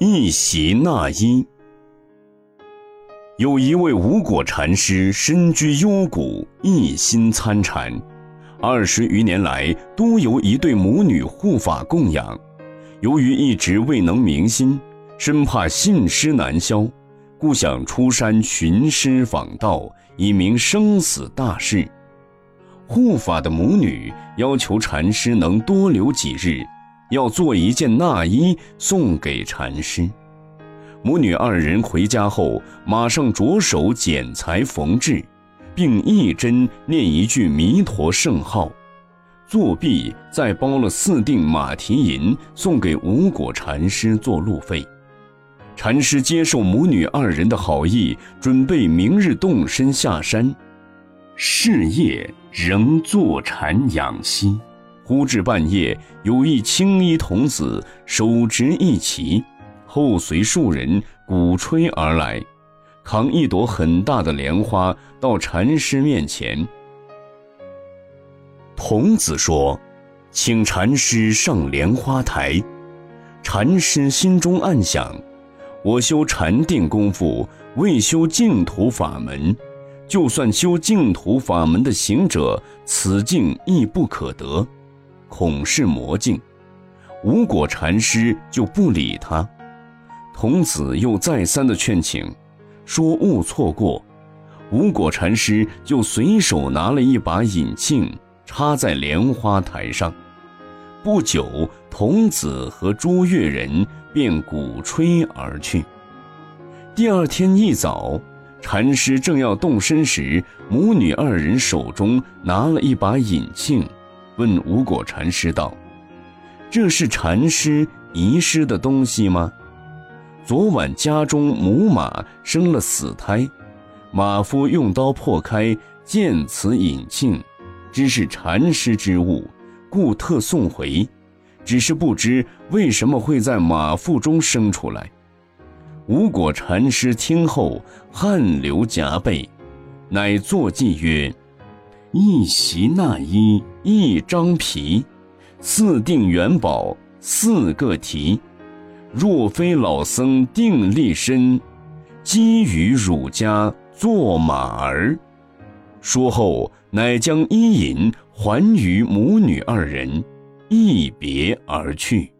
一袭纳衣。有一位无果禅师，身居幽谷，一心参禅，二十余年来多由一对母女护法供养。由于一直未能明心，生怕信师难消，故想出山寻师访道，以明生死大事。护法的母女要求禅师能多留几日。要做一件纳衣送给禅师。母女二人回家后，马上着手剪裁缝制，并一针念一句弥陀圣号。作毕，再包了四锭马蹄银送给无果禅师做路费。禅师接受母女二人的好意，准备明日动身下山。是夜仍坐禅养息。忽至半夜，有一青衣童子手执一旗，后随数人鼓吹而来，扛一朵很大的莲花到禅师面前。童子说：“请禅师上莲花台。”禅师心中暗想：“我修禅定功夫，未修净土法门，就算修净土法门的行者，此境亦不可得。”恐是魔境，无果禅师就不理他。童子又再三的劝请，说勿错过。无果禅师就随手拿了一把引磬，插在莲花台上。不久，童子和朱越人便鼓吹而去。第二天一早，禅师正要动身时，母女二人手中拿了一把引磬。问无果禅师道：“这是禅师遗失的东西吗？昨晚家中母马生了死胎，马夫用刀破开，见此引磬，知是禅师之物，故特送回。只是不知为什么会在马腹中生出来。”无果禅师听后汗流浃背，乃作记曰。一袭纳衣一张皮，四锭元宝四个蹄。若非老僧定力深，积于汝家做马儿。说后，乃将衣银还于母女二人，一别而去。